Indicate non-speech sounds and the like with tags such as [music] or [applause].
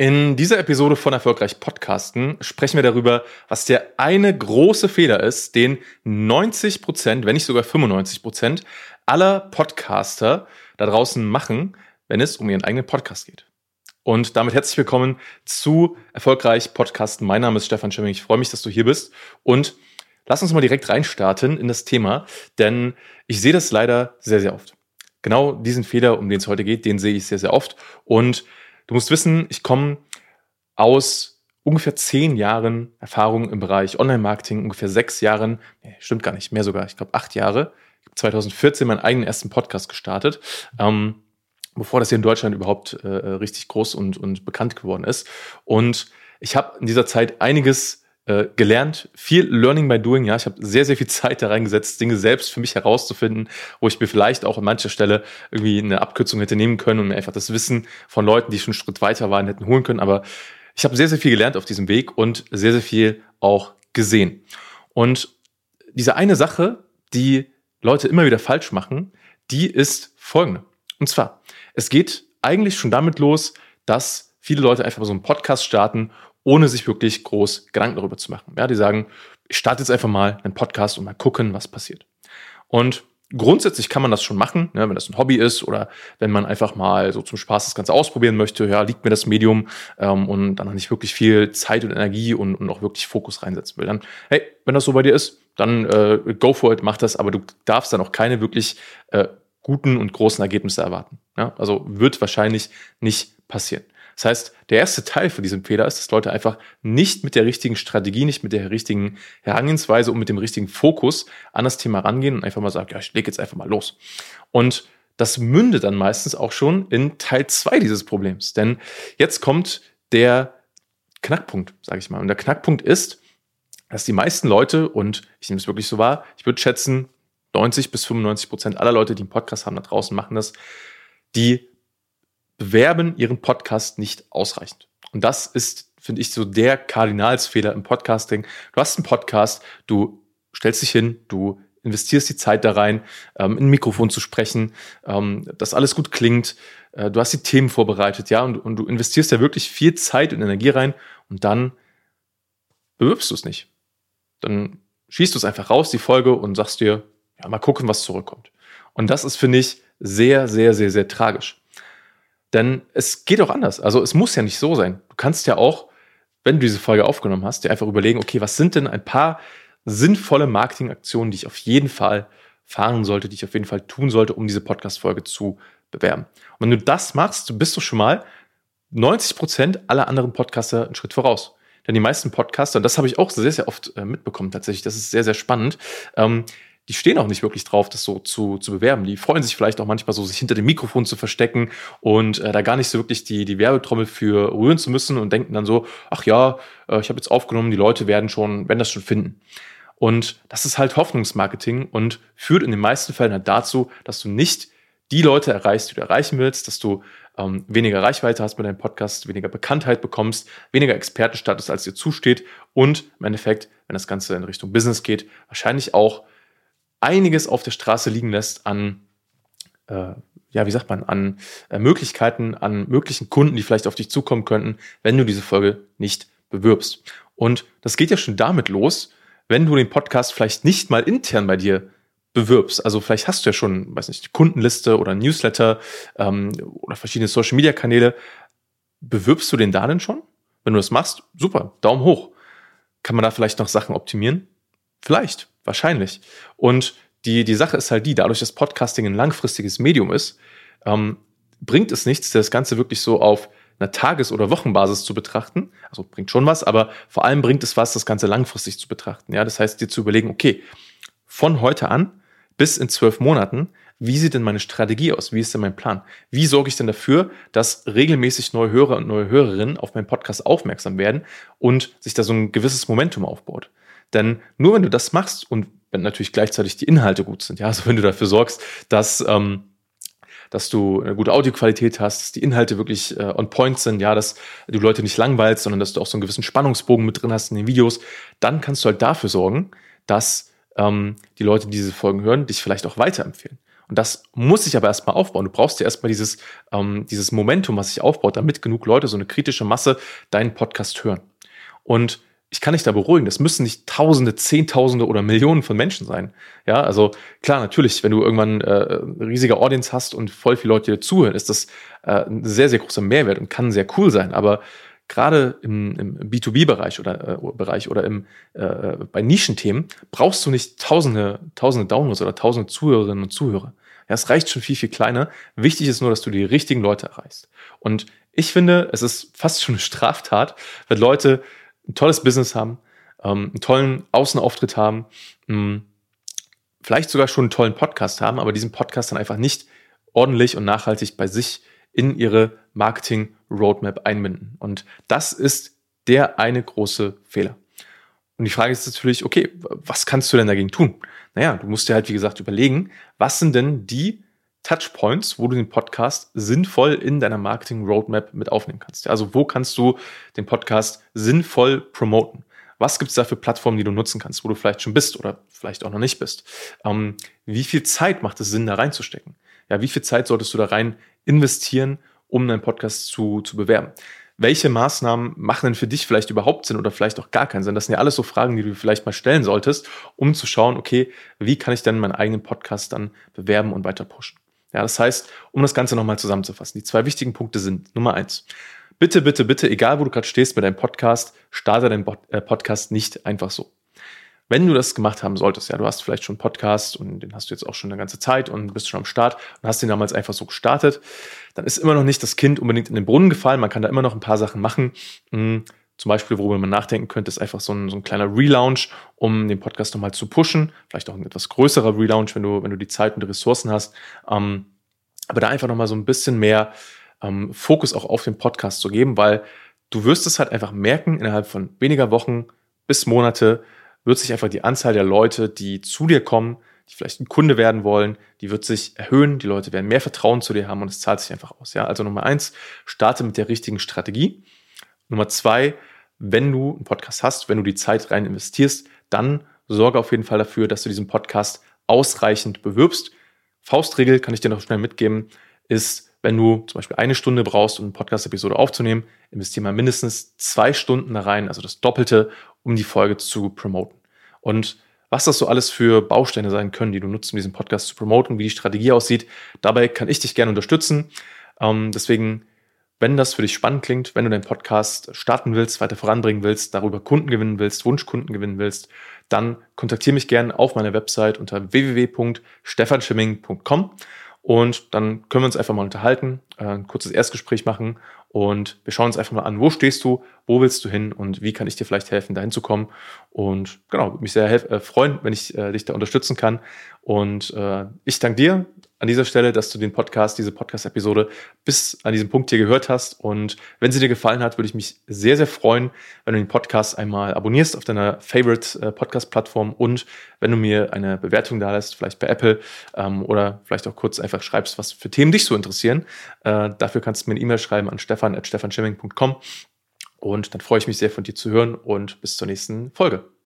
In dieser Episode von Erfolgreich Podcasten sprechen wir darüber, was der eine große Fehler ist, den 90 Prozent, wenn nicht sogar 95 Prozent aller Podcaster da draußen machen, wenn es um ihren eigenen Podcast geht. Und damit herzlich willkommen zu Erfolgreich Podcasten. Mein Name ist Stefan Schemming. Ich freue mich, dass du hier bist. Und lass uns mal direkt reinstarten in das Thema, denn ich sehe das leider sehr, sehr oft. Genau diesen Fehler, um den es heute geht, den sehe ich sehr, sehr oft. Und Du musst wissen, ich komme aus ungefähr zehn Jahren Erfahrung im Bereich Online-Marketing, ungefähr sechs Jahren, nee, stimmt gar nicht, mehr sogar, ich glaube acht Jahre. Ich habe 2014 meinen eigenen ersten Podcast gestartet, ähm, bevor das hier in Deutschland überhaupt äh, richtig groß und, und bekannt geworden ist. Und ich habe in dieser Zeit einiges äh, gelernt, viel Learning by Doing. Ja, ich habe sehr, sehr viel [laughs] Zeit da reingesetzt, Dinge selbst für mich herauszufinden, wo ich mir vielleicht auch an mancher Stelle irgendwie eine Abkürzung hätte nehmen können und mir einfach das Wissen von Leuten, die schon einen Schritt weiter waren, hätten holen können. Aber ich habe sehr, sehr viel gelernt auf diesem Weg und sehr, sehr viel auch gesehen. Und diese eine Sache, die Leute immer wieder falsch machen, die ist folgende. Und zwar, es geht eigentlich schon damit los, dass viele Leute einfach so einen Podcast starten ohne sich wirklich groß Gedanken darüber zu machen. Ja, die sagen, ich starte jetzt einfach mal einen Podcast und mal gucken, was passiert. Und grundsätzlich kann man das schon machen, ne, wenn das ein Hobby ist oder wenn man einfach mal so zum Spaß das Ganze ausprobieren möchte. Ja, liegt mir das Medium ähm, und dann noch nicht wirklich viel Zeit und Energie und, und auch wirklich Fokus reinsetzen will. Dann, hey, wenn das so bei dir ist, dann äh, go for it, mach das, aber du darfst dann auch keine wirklich äh, guten und großen Ergebnisse erwarten. Ja? Also wird wahrscheinlich nicht passieren. Das heißt, der erste Teil von diesem Fehler ist, dass Leute einfach nicht mit der richtigen Strategie, nicht mit der richtigen Herangehensweise und mit dem richtigen Fokus an das Thema rangehen und einfach mal sagen, ja, ich lege jetzt einfach mal los. Und das mündet dann meistens auch schon in Teil zwei dieses Problems. Denn jetzt kommt der Knackpunkt, sage ich mal. Und der Knackpunkt ist, dass die meisten Leute, und ich nehme es wirklich so wahr, ich würde schätzen, 90 bis 95 Prozent aller Leute, die einen Podcast haben da draußen, machen das, die bewerben ihren Podcast nicht ausreichend. Und das ist, finde ich, so der Kardinalsfehler im Podcasting. Du hast einen Podcast, du stellst dich hin, du investierst die Zeit da rein, ähm, in ein Mikrofon zu sprechen, ähm, dass alles gut klingt, äh, du hast die Themen vorbereitet, ja, und, und du investierst ja wirklich viel Zeit und Energie rein und dann bewirbst du es nicht. Dann schießt du es einfach raus, die Folge, und sagst dir, ja, mal gucken, was zurückkommt. Und das ist, finde ich, sehr, sehr, sehr, sehr tragisch. Denn es geht auch anders. Also es muss ja nicht so sein. Du kannst ja auch, wenn du diese Folge aufgenommen hast, dir einfach überlegen, okay, was sind denn ein paar sinnvolle Marketingaktionen, die ich auf jeden Fall fahren sollte, die ich auf jeden Fall tun sollte, um diese Podcast-Folge zu bewerben. Und wenn du das machst, bist du schon mal 90 Prozent aller anderen Podcaster einen Schritt voraus. Denn die meisten Podcaster, und das habe ich auch sehr, sehr oft äh, mitbekommen tatsächlich, das ist sehr, sehr spannend, ähm, die stehen auch nicht wirklich drauf, das so zu, zu bewerben. Die freuen sich vielleicht auch manchmal so, sich hinter dem Mikrofon zu verstecken und äh, da gar nicht so wirklich die, die Werbetrommel für rühren zu müssen und denken dann so, ach ja, äh, ich habe jetzt aufgenommen, die Leute werden schon, werden das schon finden. Und das ist halt Hoffnungsmarketing und führt in den meisten Fällen halt dazu, dass du nicht die Leute erreichst, die du erreichen willst, dass du ähm, weniger Reichweite hast mit deinem Podcast, weniger Bekanntheit bekommst, weniger Expertenstatus, als dir zusteht und im Endeffekt, wenn das Ganze in Richtung Business geht, wahrscheinlich auch einiges auf der Straße liegen lässt an, äh, ja, wie sagt man, an äh, Möglichkeiten, an möglichen Kunden, die vielleicht auf dich zukommen könnten, wenn du diese Folge nicht bewirbst. Und das geht ja schon damit los, wenn du den Podcast vielleicht nicht mal intern bei dir bewirbst. Also vielleicht hast du ja schon, weiß nicht, die Kundenliste oder Newsletter ähm, oder verschiedene Social Media Kanäle. Bewirbst du den da denn schon? Wenn du das machst, super, Daumen hoch. Kann man da vielleicht noch Sachen optimieren? Vielleicht. Wahrscheinlich. Und die, die Sache ist halt die, dadurch, dass Podcasting ein langfristiges Medium ist, ähm, bringt es nichts, das Ganze wirklich so auf einer Tages- oder Wochenbasis zu betrachten. Also bringt schon was, aber vor allem bringt es was, das Ganze langfristig zu betrachten. Ja, das heißt, dir zu überlegen, okay, von heute an bis in zwölf Monaten, wie sieht denn meine Strategie aus? Wie ist denn mein Plan? Wie sorge ich denn dafür, dass regelmäßig neue Hörer und neue Hörerinnen auf meinen Podcast aufmerksam werden und sich da so ein gewisses Momentum aufbaut? Denn nur wenn du das machst und wenn natürlich gleichzeitig die Inhalte gut sind, ja, also wenn du dafür sorgst, dass, ähm, dass du eine gute Audioqualität hast, dass die Inhalte wirklich äh, on point sind, ja, dass du Leute nicht langweilst, sondern dass du auch so einen gewissen Spannungsbogen mit drin hast in den Videos, dann kannst du halt dafür sorgen, dass ähm, die Leute, die diese Folgen hören, dich vielleicht auch weiterempfehlen. Und das muss sich aber erstmal aufbauen. Du brauchst ja erstmal dieses, ähm, dieses Momentum, was sich aufbaut, damit genug Leute, so eine kritische Masse, deinen Podcast hören. Und ich kann dich da beruhigen, das müssen nicht Tausende, Zehntausende oder Millionen von Menschen sein. Ja, also klar, natürlich, wenn du irgendwann äh, riesige Audience hast und voll viele Leute dir zuhören, ist das äh, ein sehr, sehr großer Mehrwert und kann sehr cool sein. Aber gerade im, im B2B-Bereich oder äh, Bereich oder im, äh, bei Nischenthemen brauchst du nicht Tausende, Tausende Downloads oder Tausende Zuhörerinnen und Zuhörer. Ja, es reicht schon viel, viel kleiner. Wichtig ist nur, dass du die richtigen Leute erreichst. Und ich finde, es ist fast schon eine Straftat, wenn Leute ein tolles Business haben, ähm, einen tollen Außenauftritt haben, mh, hm, vielleicht sogar schon einen tollen Podcast haben, aber diesen Podcast dann einfach nicht ordentlich und nachhaltig bei sich in ihre Marketing-Roadmap einbinden. Und das ist der eine große Fehler. Und die Frage ist natürlich, okay, was kannst du denn dagegen tun? Naja, du musst dir halt, wie gesagt, überlegen, was sind denn die Touchpoints, wo du den Podcast sinnvoll in deiner Marketing-Roadmap mit aufnehmen kannst. Also wo kannst du den Podcast sinnvoll promoten? Was gibt es da für Plattformen, die du nutzen kannst, wo du vielleicht schon bist oder vielleicht auch noch nicht bist? Ähm, wie viel Zeit macht es Sinn, da reinzustecken? Ja, wie viel Zeit solltest du da rein investieren, um deinen Podcast zu, zu bewerben? Welche Maßnahmen machen denn für dich vielleicht überhaupt Sinn oder vielleicht auch gar keinen Sinn? Das sind ja alles so Fragen, die du vielleicht mal stellen solltest, um zu schauen, okay, wie kann ich denn meinen eigenen Podcast dann bewerben und weiter pushen? Ja, das heißt, um das Ganze nochmal zusammenzufassen, die zwei wichtigen Punkte sind Nummer eins. Bitte, bitte, bitte, egal wo du gerade stehst mit deinem Podcast, starte deinen äh, Podcast nicht einfach so. Wenn du das gemacht haben solltest, ja, du hast vielleicht schon einen Podcast und den hast du jetzt auch schon eine ganze Zeit und bist schon am Start und hast den damals einfach so gestartet, dann ist immer noch nicht das Kind unbedingt in den Brunnen gefallen. Man kann da immer noch ein paar Sachen machen. Zum Beispiel, worüber man nachdenken könnte, ist einfach so ein, so ein kleiner Relaunch, um den Podcast nochmal zu pushen. Vielleicht auch ein etwas größerer Relaunch, wenn du, wenn du die Zeit und die Ressourcen hast. Ähm, aber da einfach nochmal so ein bisschen mehr ähm, Fokus auch auf den Podcast zu geben, weil du wirst es halt einfach merken, innerhalb von weniger Wochen bis Monate wird sich einfach die Anzahl der Leute, die zu dir kommen, die vielleicht ein Kunde werden wollen, die wird sich erhöhen, die Leute werden mehr Vertrauen zu dir haben und es zahlt sich einfach aus. Ja, also Nummer eins, starte mit der richtigen Strategie. Nummer zwei, wenn du einen Podcast hast, wenn du die Zeit rein investierst, dann sorge auf jeden Fall dafür, dass du diesen Podcast ausreichend bewirbst. Faustregel kann ich dir noch schnell mitgeben, ist, wenn du zum Beispiel eine Stunde brauchst, um eine Podcast-Episode aufzunehmen, investiere mal mindestens zwei Stunden da rein, also das Doppelte, um die Folge zu promoten. Und was das so alles für Bausteine sein können, die du nutzt, um diesen Podcast zu promoten, wie die Strategie aussieht, dabei kann ich dich gerne unterstützen. Ähm, deswegen wenn das für dich spannend klingt, wenn du deinen Podcast starten willst, weiter voranbringen willst, darüber Kunden gewinnen willst, Wunschkunden gewinnen willst, dann kontaktiere mich gerne auf meiner Website unter www.stefanschimming.com und dann können wir uns einfach mal unterhalten, äh, ein kurzes Erstgespräch machen und wir schauen uns einfach mal an, wo stehst du, wo willst du hin und wie kann ich dir vielleicht helfen, dahin zu kommen. Und genau, würde mich sehr äh, freuen, wenn ich äh, dich da unterstützen kann. Und äh, ich danke dir an dieser Stelle, dass du den Podcast, diese Podcast-Episode bis an diesem Punkt hier gehört hast. Und wenn sie dir gefallen hat, würde ich mich sehr, sehr freuen, wenn du den Podcast einmal abonnierst auf deiner Favorite äh, Podcast-Plattform und wenn du mir eine Bewertung da lässt, vielleicht bei Apple ähm, oder vielleicht auch kurz einfach schreibst, was für Themen dich so interessieren. Äh, dafür kannst du mir eine E-Mail schreiben an stefan.stefanschimming.com und dann freue ich mich sehr von dir zu hören und bis zur nächsten Folge.